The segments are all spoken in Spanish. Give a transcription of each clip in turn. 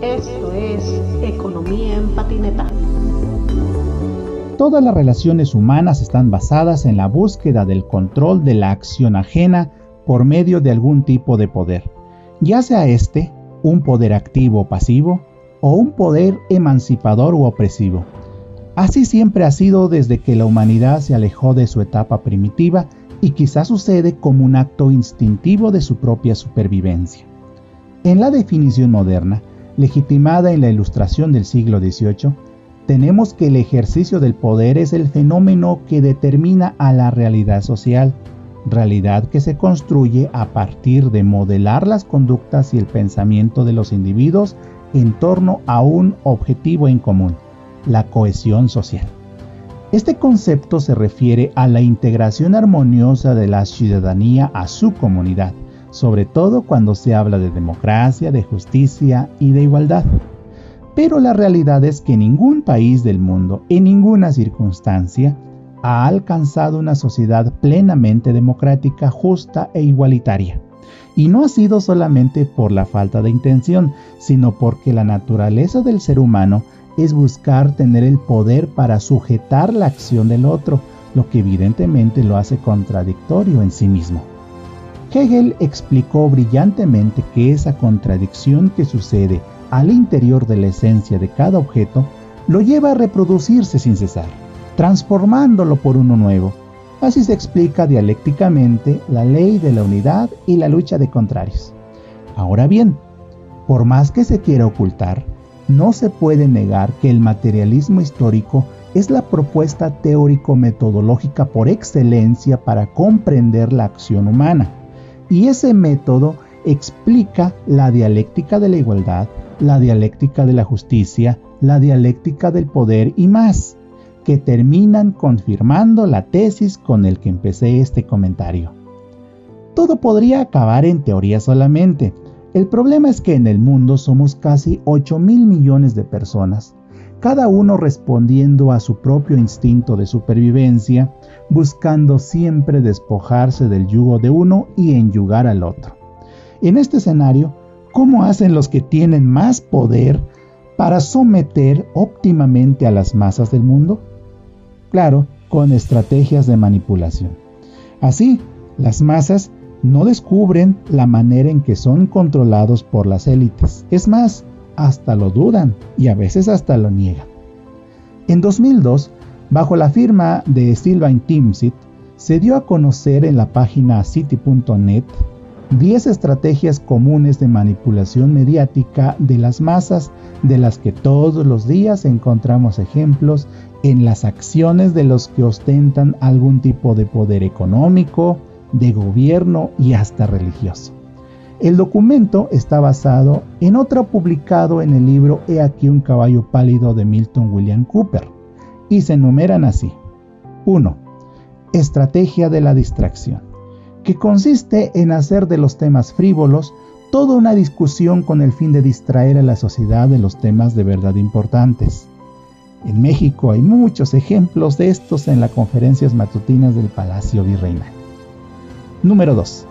Esto es Economía en Patineta. Todas las relaciones humanas están basadas en la búsqueda del control de la acción ajena por medio de algún tipo de poder, ya sea este un poder activo o pasivo, o un poder emancipador u opresivo. Así siempre ha sido desde que la humanidad se alejó de su etapa primitiva y quizás sucede como un acto instintivo de su propia supervivencia. En la definición moderna, legitimada en la ilustración del siglo XVIII, tenemos que el ejercicio del poder es el fenómeno que determina a la realidad social, realidad que se construye a partir de modelar las conductas y el pensamiento de los individuos en torno a un objetivo en común, la cohesión social. Este concepto se refiere a la integración armoniosa de la ciudadanía a su comunidad, sobre todo cuando se habla de democracia, de justicia y de igualdad. Pero la realidad es que ningún país del mundo, en ninguna circunstancia, ha alcanzado una sociedad plenamente democrática, justa e igualitaria. Y no ha sido solamente por la falta de intención, sino porque la naturaleza del ser humano es buscar tener el poder para sujetar la acción del otro, lo que evidentemente lo hace contradictorio en sí mismo. Hegel explicó brillantemente que esa contradicción que sucede al interior de la esencia de cada objeto lo lleva a reproducirse sin cesar, transformándolo por uno nuevo. Así se explica dialécticamente la ley de la unidad y la lucha de contrarios. Ahora bien, por más que se quiera ocultar, no se puede negar que el materialismo histórico es la propuesta teórico-metodológica por excelencia para comprender la acción humana. Y ese método explica la dialéctica de la igualdad, la dialéctica de la justicia, la dialéctica del poder y más, que terminan confirmando la tesis con el que empecé este comentario. Todo podría acabar en teoría solamente, el problema es que en el mundo somos casi 8 mil millones de personas, cada uno respondiendo a su propio instinto de supervivencia, buscando siempre despojarse del yugo de uno y enyugar al otro. En este escenario, ¿cómo hacen los que tienen más poder para someter óptimamente a las masas del mundo? Claro, con estrategias de manipulación. Así, las masas no descubren la manera en que son controlados por las élites. Es más, hasta lo dudan y a veces hasta lo niegan. En 2002, bajo la firma de Sylvain Timsit, se dio a conocer en la página city.net 10 estrategias comunes de manipulación mediática de las masas de las que todos los días encontramos ejemplos en las acciones de los que ostentan algún tipo de poder económico, de gobierno y hasta religioso. El documento está basado en otro publicado en el libro He aquí un caballo pálido de Milton William Cooper y se enumeran así. 1. Estrategia de la distracción, que consiste en hacer de los temas frívolos toda una discusión con el fin de distraer a la sociedad de los temas de verdad importantes. En México hay muchos ejemplos de estos en las conferencias matutinas del Palacio Virreinal. Número 2.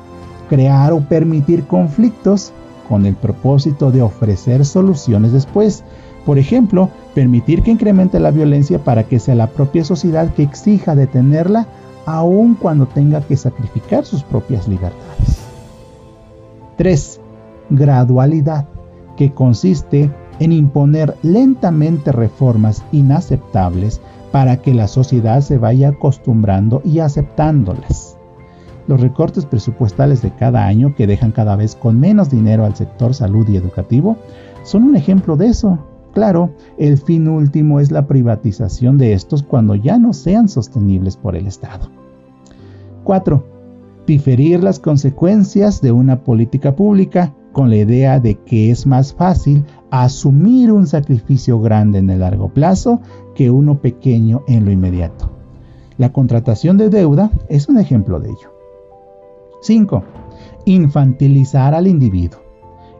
Crear o permitir conflictos con el propósito de ofrecer soluciones después. Por ejemplo, permitir que incremente la violencia para que sea la propia sociedad que exija detenerla aun cuando tenga que sacrificar sus propias libertades. 3. Gradualidad, que consiste en imponer lentamente reformas inaceptables para que la sociedad se vaya acostumbrando y aceptándolas. Los recortes presupuestales de cada año que dejan cada vez con menos dinero al sector salud y educativo son un ejemplo de eso. Claro, el fin último es la privatización de estos cuando ya no sean sostenibles por el Estado. 4. Diferir las consecuencias de una política pública con la idea de que es más fácil asumir un sacrificio grande en el largo plazo que uno pequeño en lo inmediato. La contratación de deuda es un ejemplo de ello. 5. Infantilizar al individuo.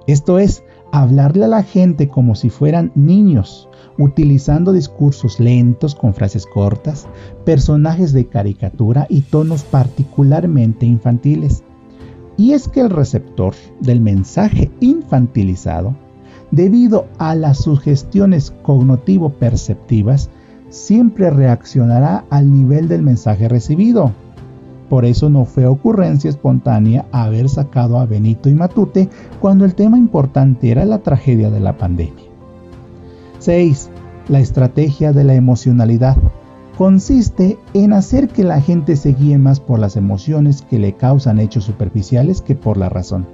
Esto es, hablarle a la gente como si fueran niños, utilizando discursos lentos con frases cortas, personajes de caricatura y tonos particularmente infantiles. Y es que el receptor del mensaje infantilizado, debido a las sugestiones cognitivo-perceptivas, siempre reaccionará al nivel del mensaje recibido. Por eso no fue ocurrencia espontánea haber sacado a Benito y Matute cuando el tema importante era la tragedia de la pandemia. 6. La estrategia de la emocionalidad consiste en hacer que la gente se guíe más por las emociones que le causan hechos superficiales que por la razón.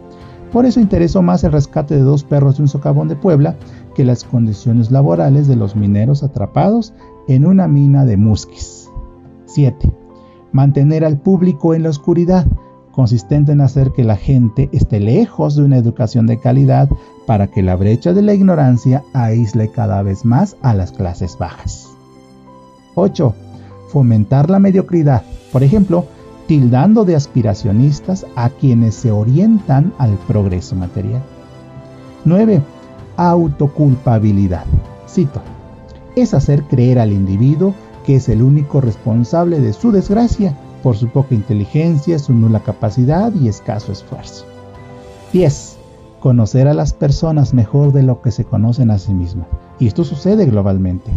Por eso interesó más el rescate de dos perros de un socavón de Puebla que las condiciones laborales de los mineros atrapados en una mina de musquis. 7. Mantener al público en la oscuridad, consistente en hacer que la gente esté lejos de una educación de calidad para que la brecha de la ignorancia aísle cada vez más a las clases bajas. 8. Fomentar la mediocridad, por ejemplo, tildando de aspiracionistas a quienes se orientan al progreso material. 9. Autoculpabilidad. Cito. Es hacer creer al individuo que es el único responsable de su desgracia por su poca inteligencia, su nula capacidad y escaso esfuerzo. 10. Conocer a las personas mejor de lo que se conocen a sí mismas. Y esto sucede globalmente.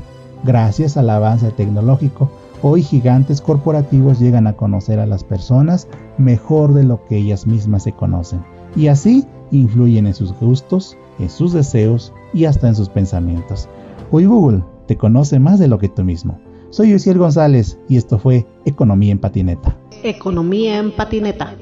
Gracias al avance tecnológico, hoy gigantes corporativos llegan a conocer a las personas mejor de lo que ellas mismas se conocen y así influyen en sus gustos, en sus deseos y hasta en sus pensamientos. Hoy Google te conoce más de lo que tú mismo. Soy Luciel González y esto fue Economía en Patineta. Economía en Patineta.